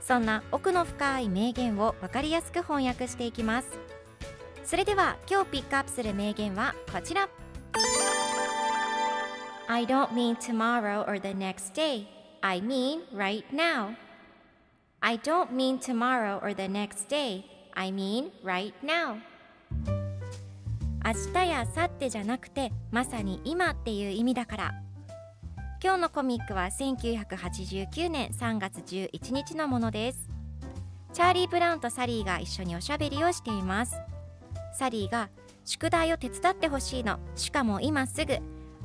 そんな奥の深い名言を分かりやすく翻訳していきますそれでは今日ピックアップする名言はこちら I don't mean tomorrow or the next day I mean right now I don't mean tomorrow or the next day I mean right now 明日や明後日じゃなくてまさに今っていう意味だから今日のコミックは1989年3月11日のものです。チャーリー・ブラウンとサリーが一緒におしゃべりをしています。サリーが宿題を手伝ってほしいの。しかも今すぐ。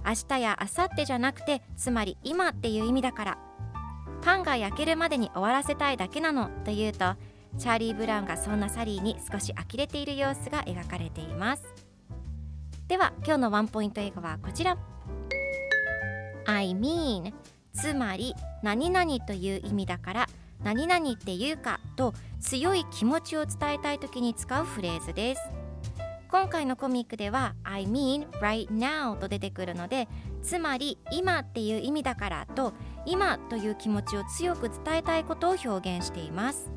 明日や明後日じゃなくてつまり今っていう意味だから。パンが焼けるまでに終わらせたいだけなの。と言うとチャーリー・ブラウンがそんなサリーに少し呆れている様子が描かれています。では今日のワンポイント英語はこちら。I mean つまり何々という意味だから何々っていうかと強い気持ちを伝えたい時に使うフレーズです。今回のコミックでは I mean right now と出てくるのでつまり今っていう意味だからと今という気持ちを強く伝えたいことを表現しています。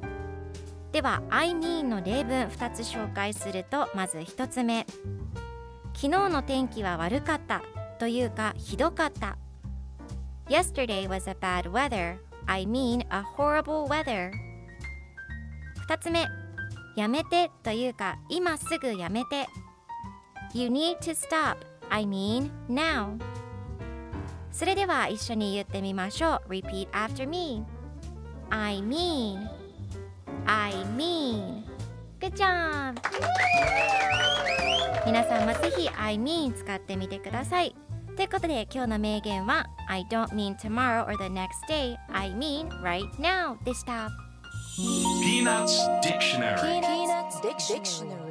では I mean の例文2つ紹介するとまず1つ目。昨日の天気は悪かったというかひどかった Yesterday was a bad weather I mean a horrible weather 2つ目やめてというか今すぐやめて You need to stop I mean now それでは一緒に言ってみましょう Repeat after me I mean I mean Good job 皆さんもぜひ I mean 使ってみてくださいということで今日の名言は I don't mean tomorrow or the next day I mean right now でした Peanuts Dictionary Peanuts Dictionary.